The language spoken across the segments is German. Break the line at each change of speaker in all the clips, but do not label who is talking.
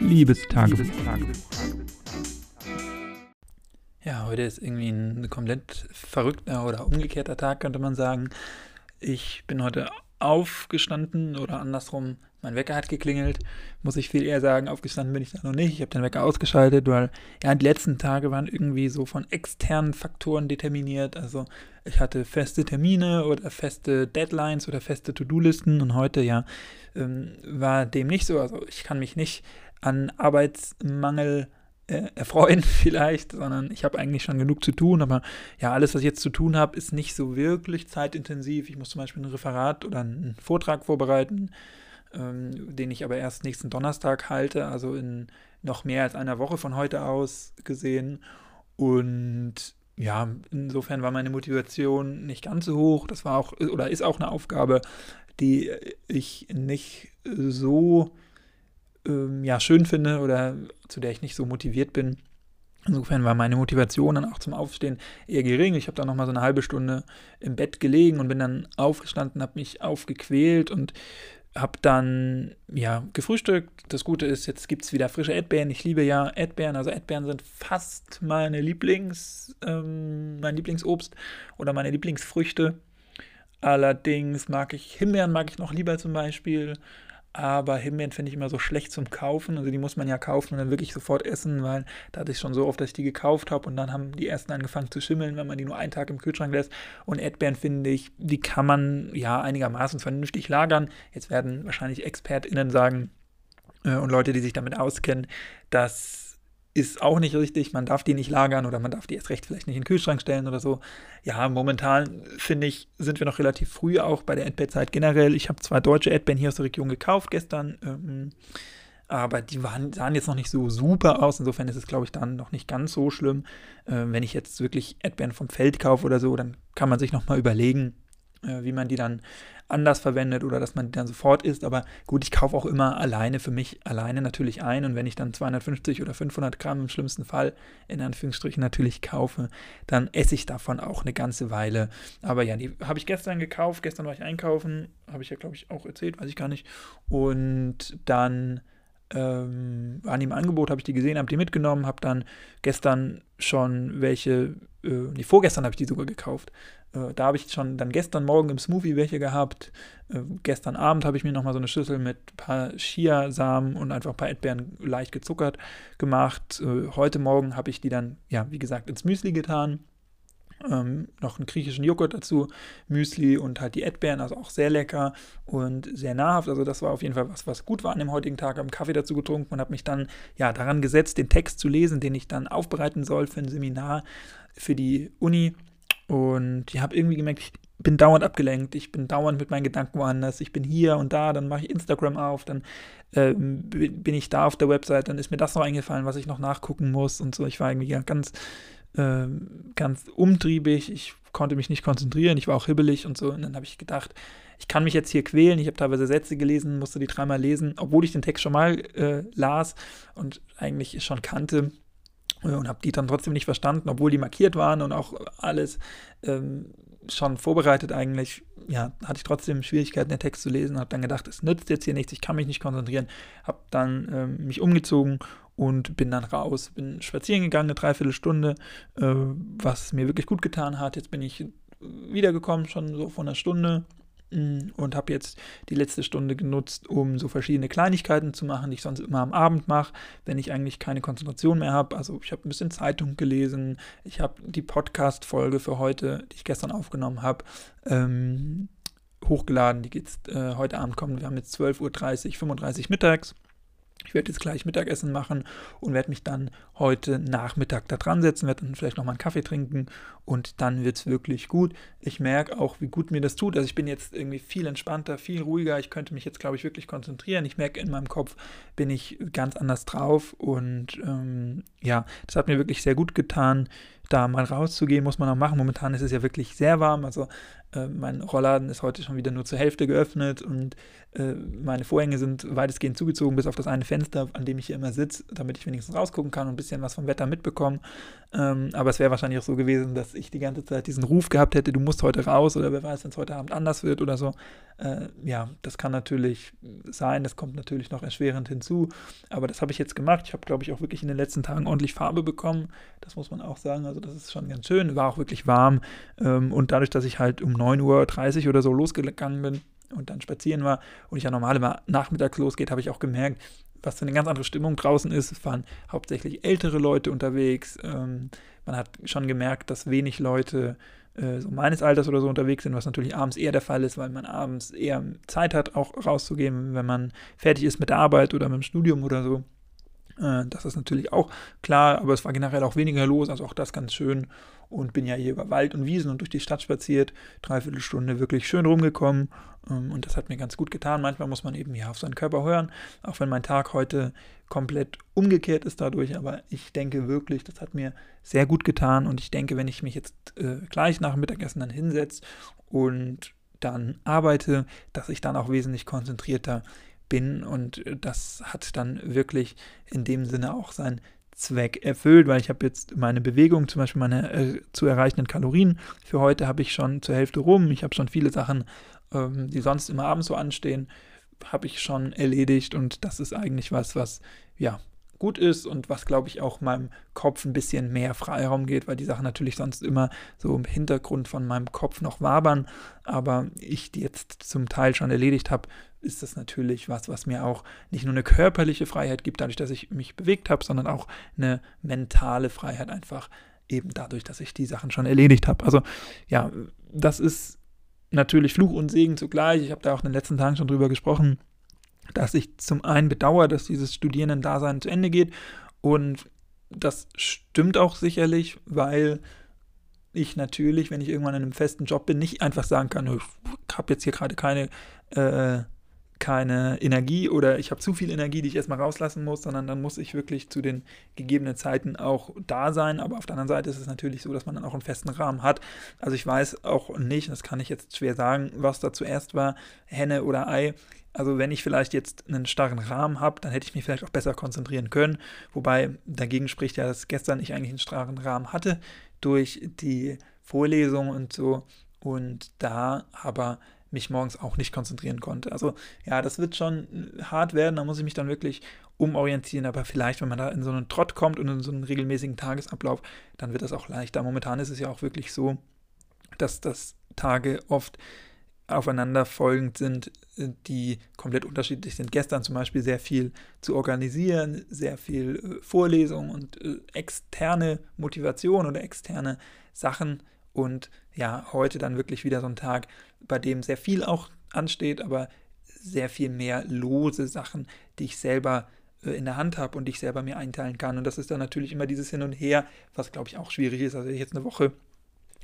Liebestagebuch. Ja, heute ist irgendwie ein komplett verrückter oder umgekehrter Tag, könnte man sagen. Ich bin heute aufgestanden oder andersrum, mein Wecker hat geklingelt. Muss ich viel eher sagen, aufgestanden bin ich da noch nicht. Ich habe den Wecker ausgeschaltet, weil ja, die letzten Tage waren irgendwie so von externen Faktoren determiniert. Also ich hatte feste Termine oder feste Deadlines oder feste To-Do-Listen und heute ja ähm, war dem nicht so. Also ich kann mich nicht an Arbeitsmangel äh, erfreuen vielleicht, sondern ich habe eigentlich schon genug zu tun, aber ja, alles, was ich jetzt zu tun habe, ist nicht so wirklich zeitintensiv. Ich muss zum Beispiel ein Referat oder einen Vortrag vorbereiten, ähm, den ich aber erst nächsten Donnerstag halte, also in noch mehr als einer Woche von heute aus gesehen. Und ja, insofern war meine Motivation nicht ganz so hoch. Das war auch oder ist auch eine Aufgabe, die ich nicht so ähm, ja, schön finde oder zu der ich nicht so motiviert bin. Insofern war meine Motivation dann auch zum Aufstehen eher gering. Ich habe dann nochmal so eine halbe Stunde im Bett gelegen und bin dann aufgestanden, habe mich aufgequält und habe dann ja gefrühstückt. Das Gute ist, jetzt gibt es wieder frische Erdbeeren. Ich liebe ja Erdbeeren. Also Erdbeeren sind fast meine Lieblings, ähm, mein Lieblingsobst oder meine Lieblingsfrüchte. Allerdings mag ich Himbeeren mag ich noch lieber zum Beispiel. Aber Himbeeren finde ich immer so schlecht zum Kaufen. Also die muss man ja kaufen und dann wirklich sofort essen, weil da hatte ich schon so oft, dass ich die gekauft habe und dann haben die ersten angefangen zu schimmeln, wenn man die nur einen Tag im Kühlschrank lässt. Und Erdbeeren finde ich, die kann man ja einigermaßen vernünftig lagern. Jetzt werden wahrscheinlich ExpertInnen sagen äh, und Leute, die sich damit auskennen, dass ist auch nicht richtig. Man darf die nicht lagern oder man darf die erst recht vielleicht nicht in den Kühlschrank stellen oder so. Ja, momentan finde ich, sind wir noch relativ früh auch bei der Erdbeerzeit generell. Ich habe zwei deutsche Erdbeeren hier aus der Region gekauft gestern, ähm, aber die waren, sahen jetzt noch nicht so super aus. Insofern ist es, glaube ich, dann noch nicht ganz so schlimm. Äh, wenn ich jetzt wirklich Erdbeeren vom Feld kaufe oder so, dann kann man sich nochmal überlegen, wie man die dann anders verwendet oder dass man die dann sofort isst. Aber gut, ich kaufe auch immer alleine für mich alleine natürlich ein. Und wenn ich dann 250 oder 500 Gramm im schlimmsten Fall in Anführungsstrichen natürlich kaufe, dann esse ich davon auch eine ganze Weile. Aber ja, die habe ich gestern gekauft. Gestern war ich einkaufen. Habe ich ja, glaube ich, auch erzählt, weiß ich gar nicht. Und dann ähm, waren die im Angebot, habe ich die gesehen, habe die mitgenommen, habe dann gestern schon welche, äh, nee, vorgestern habe ich die sogar gekauft. Äh, da habe ich schon dann gestern Morgen im Smoothie welche gehabt. Äh, gestern Abend habe ich mir nochmal so eine Schüssel mit ein paar Chiasamen und einfach ein paar Erdbeeren leicht gezuckert gemacht. Äh, heute Morgen habe ich die dann, ja, wie gesagt, ins Müsli getan ähm, noch einen griechischen Joghurt dazu, Müsli und halt die Erdbeeren, also auch sehr lecker und sehr nahrhaft. Also das war auf jeden Fall was, was gut war an dem heutigen Tag. Habe Kaffee dazu getrunken und habe mich dann ja daran gesetzt, den Text zu lesen, den ich dann aufbereiten soll für ein Seminar für die Uni. Und ich habe irgendwie gemerkt, ich bin dauernd abgelenkt. Ich bin dauernd mit meinen Gedanken woanders. Ich bin hier und da, dann mache ich Instagram auf, dann äh, bin ich da auf der Website, dann ist mir das noch eingefallen, was ich noch nachgucken muss und so. Ich war irgendwie ganz äh, ganz umtriebig, ich konnte mich nicht konzentrieren, ich war auch hibbelig und so. Und dann habe ich gedacht, ich kann mich jetzt hier quälen. Ich habe teilweise Sätze gelesen, musste die dreimal lesen, obwohl ich den Text schon mal äh, las und eigentlich schon kannte und habe die dann trotzdem nicht verstanden, obwohl die markiert waren und auch alles ähm, schon vorbereitet eigentlich. Ja, hatte ich trotzdem Schwierigkeiten, den Text zu lesen. Habe dann gedacht, es nützt jetzt hier nichts, ich kann mich nicht konzentrieren. Habe dann ähm, mich umgezogen und bin dann raus, bin spazieren gegangen, eine Dreiviertelstunde, äh, was mir wirklich gut getan hat. Jetzt bin ich wiedergekommen, schon so vor einer Stunde und habe jetzt die letzte Stunde genutzt, um so verschiedene Kleinigkeiten zu machen, die ich sonst immer am Abend mache, wenn ich eigentlich keine Konzentration mehr habe. Also ich habe ein bisschen Zeitung gelesen, ich habe die Podcast-Folge für heute, die ich gestern aufgenommen habe, ähm, hochgeladen. Die geht äh, heute Abend kommen. Wir haben jetzt 12.30 Uhr, 35 mittags. Ich werde jetzt gleich Mittagessen machen und werde mich dann heute Nachmittag da dran setzen, werde dann vielleicht nochmal einen Kaffee trinken und dann wird es wirklich gut. Ich merke auch, wie gut mir das tut. Also ich bin jetzt irgendwie viel entspannter, viel ruhiger. Ich könnte mich jetzt, glaube ich, wirklich konzentrieren. Ich merke, in meinem Kopf bin ich ganz anders drauf und ähm, ja, das hat mir wirklich sehr gut getan, da mal rauszugehen, muss man auch machen. Momentan ist es ja wirklich sehr warm. Also äh, mein Rollladen ist heute schon wieder nur zur Hälfte geöffnet und äh, meine Vorhänge sind weitestgehend zugezogen, bis auf das eine Fenster, an dem ich hier immer sitze, damit ich wenigstens rausgucken kann und ein bisschen was vom Wetter mitbekomme. Ähm, aber es wäre wahrscheinlich auch so gewesen, dass ich die ganze Zeit diesen Ruf gehabt hätte, du musst heute raus oder wer weiß, wenn es heute Abend anders wird oder so. Äh, ja, das kann natürlich sein, das kommt natürlich noch erschwerend hinzu. Aber das habe ich jetzt gemacht. Ich habe, glaube ich, auch wirklich in den letzten Tagen ordentlich Farbe bekommen. Das muss man auch sagen. Also das ist schon ganz schön. War auch wirklich warm. Ähm, und dadurch, dass ich halt um 9.30 Uhr oder so losgegangen bin und dann spazieren war und ich ja normal immer nachmittags losgeht, habe ich auch gemerkt, was für eine ganz andere Stimmung draußen ist. Es waren hauptsächlich ältere Leute unterwegs. Ähm, man hat schon gemerkt, dass wenig Leute äh, so meines Alters oder so unterwegs sind, was natürlich abends eher der Fall ist, weil man abends eher Zeit hat, auch rauszugehen, wenn man fertig ist mit der Arbeit oder mit dem Studium oder so. Äh, das ist natürlich auch klar, aber es war generell auch weniger los, also auch das ganz schön. Und bin ja hier über Wald und Wiesen und durch die Stadt spaziert, dreiviertel Stunde wirklich schön rumgekommen. Ähm, und das hat mir ganz gut getan. Manchmal muss man eben ja auf seinen Körper hören, auch wenn mein Tag heute komplett umgekehrt ist dadurch. Aber ich denke wirklich, das hat mir sehr gut getan. Und ich denke, wenn ich mich jetzt äh, gleich nach dem Mittagessen dann hinsetze und dann arbeite, dass ich dann auch wesentlich konzentrierter bin und das hat dann wirklich in dem Sinne auch seinen Zweck erfüllt, weil ich habe jetzt meine Bewegung, zum Beispiel meine äh, zu erreichenden Kalorien für heute habe ich schon zur Hälfte rum. Ich habe schon viele Sachen, ähm, die sonst immer abends so anstehen, habe ich schon erledigt und das ist eigentlich was, was ja gut ist und was, glaube ich, auch meinem Kopf ein bisschen mehr Freiraum geht, weil die Sachen natürlich sonst immer so im Hintergrund von meinem Kopf noch wabern. Aber ich die jetzt zum Teil schon erledigt habe, ist das natürlich was, was mir auch nicht nur eine körperliche Freiheit gibt, dadurch, dass ich mich bewegt habe, sondern auch eine mentale Freiheit einfach eben dadurch, dass ich die Sachen schon erledigt habe. Also ja, das ist natürlich Fluch und Segen zugleich. Ich habe da auch in den letzten Tagen schon drüber gesprochen dass ich zum einen bedauere, dass dieses Studierendendasein zu Ende geht und das stimmt auch sicherlich, weil ich natürlich, wenn ich irgendwann in einem festen Job bin, nicht einfach sagen kann, ich habe jetzt hier gerade keine, äh, keine Energie oder ich habe zu viel Energie, die ich erstmal rauslassen muss, sondern dann muss ich wirklich zu den gegebenen Zeiten auch da sein. Aber auf der anderen Seite ist es natürlich so, dass man dann auch einen festen Rahmen hat. Also ich weiß auch nicht, das kann ich jetzt schwer sagen, was da zuerst war, Henne oder Ei. Also wenn ich vielleicht jetzt einen starren Rahmen habe, dann hätte ich mich vielleicht auch besser konzentrieren können. Wobei dagegen spricht ja, dass gestern ich eigentlich einen starren Rahmen hatte durch die Vorlesung und so. Und da aber mich morgens auch nicht konzentrieren konnte. Also ja, das wird schon hart werden, da muss ich mich dann wirklich umorientieren, aber vielleicht, wenn man da in so einen Trott kommt und in so einen regelmäßigen Tagesablauf, dann wird das auch leichter. Momentan ist es ja auch wirklich so, dass das Tage oft aufeinanderfolgend sind, äh, die komplett unterschiedlich sind. Gestern zum Beispiel sehr viel zu organisieren, sehr viel äh, Vorlesungen und äh, externe Motivation oder externe Sachen. Und ja, heute dann wirklich wieder so ein Tag, bei dem sehr viel auch ansteht, aber sehr viel mehr lose Sachen, die ich selber in der Hand habe und die ich selber mir einteilen kann. Und das ist dann natürlich immer dieses Hin und Her, was glaube ich auch schwierig ist. Also ich jetzt eine Woche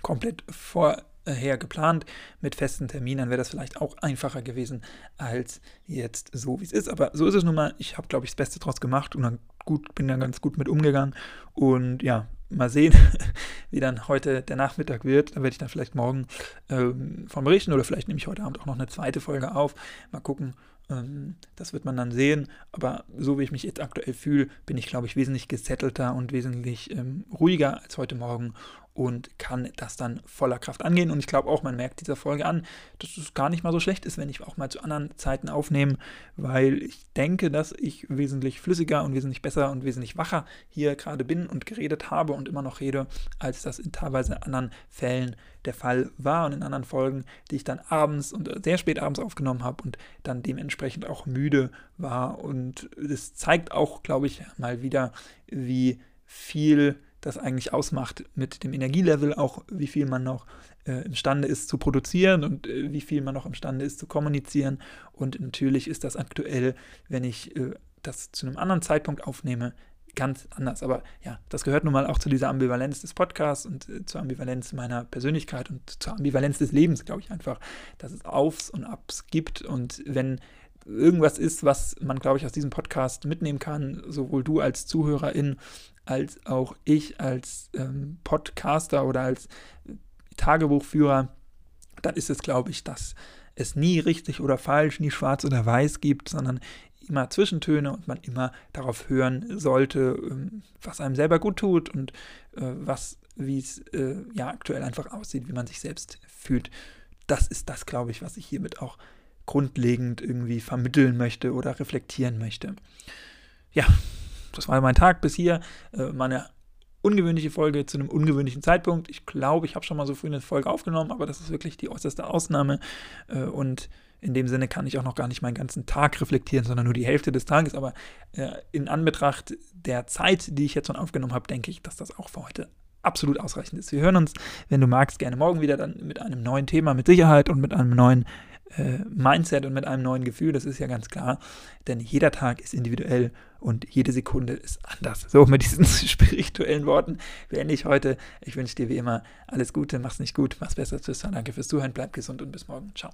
komplett vor her geplant mit festen Terminen, wäre das vielleicht auch einfacher gewesen als jetzt so, wie es ist. Aber so ist es nun mal. Ich habe, glaube ich, das Beste draus gemacht und dann gut, bin dann ganz gut mit umgegangen. Und ja, mal sehen, wie dann heute der Nachmittag wird. Da werde ich dann vielleicht morgen ähm, von berichten oder vielleicht nehme ich heute Abend auch noch eine zweite Folge auf. Mal gucken. Ähm, das wird man dann sehen. Aber so wie ich mich jetzt aktuell fühle, bin ich, glaube ich, wesentlich gesettelter und wesentlich ähm, ruhiger als heute Morgen und kann das dann voller Kraft angehen. Und ich glaube auch, man merkt dieser Folge an, dass es gar nicht mal so schlecht ist, wenn ich auch mal zu anderen Zeiten aufnehme, weil ich denke, dass ich wesentlich flüssiger und wesentlich besser und wesentlich wacher hier gerade bin und geredet habe und immer noch rede, als das in teilweise anderen Fällen der Fall war und in anderen Folgen, die ich dann abends und sehr spät abends aufgenommen habe und dann dementsprechend auch müde war. Und es zeigt auch, glaube ich, mal wieder, wie viel das eigentlich ausmacht mit dem Energielevel, auch wie viel man noch äh, imstande ist zu produzieren und äh, wie viel man noch imstande ist zu kommunizieren. Und natürlich ist das aktuell, wenn ich äh, das zu einem anderen Zeitpunkt aufnehme, ganz anders. Aber ja, das gehört nun mal auch zu dieser Ambivalenz des Podcasts und äh, zur Ambivalenz meiner Persönlichkeit und zur Ambivalenz des Lebens, glaube ich einfach, dass es Aufs und Abs gibt. Und wenn irgendwas ist, was man, glaube ich, aus diesem Podcast mitnehmen kann, sowohl du als Zuhörerin als auch ich als ähm, Podcaster oder als Tagebuchführer, dann ist es, glaube ich, dass es nie richtig oder falsch, nie schwarz oder weiß gibt, sondern immer Zwischentöne und man immer darauf hören sollte, ähm, was einem selber gut tut und äh, was, wie es äh, ja aktuell einfach aussieht, wie man sich selbst fühlt. Das ist das, glaube ich, was ich hiermit auch grundlegend irgendwie vermitteln möchte oder reflektieren möchte. Ja, das war mein Tag bis hier. Äh, meine ungewöhnliche Folge zu einem ungewöhnlichen Zeitpunkt. Ich glaube, ich habe schon mal so früh eine Folge aufgenommen, aber das ist wirklich die äußerste Ausnahme. Äh, und in dem Sinne kann ich auch noch gar nicht meinen ganzen Tag reflektieren, sondern nur die Hälfte des Tages. Aber äh, in Anbetracht der Zeit, die ich jetzt schon aufgenommen habe, denke ich, dass das auch für heute absolut ausreichend ist. Wir hören uns, wenn du magst, gerne morgen wieder dann mit einem neuen Thema, mit Sicherheit und mit einem neuen äh, Mindset und mit einem neuen Gefühl, das ist ja ganz klar. Denn jeder Tag ist individuell und jede Sekunde ist anders. So, mit diesen spirituellen Worten beende ich heute. Ich wünsche dir wie immer alles Gute, mach's nicht gut, mach's besser. Tschüss, danke fürs Zuhören, bleib gesund und bis morgen. Ciao.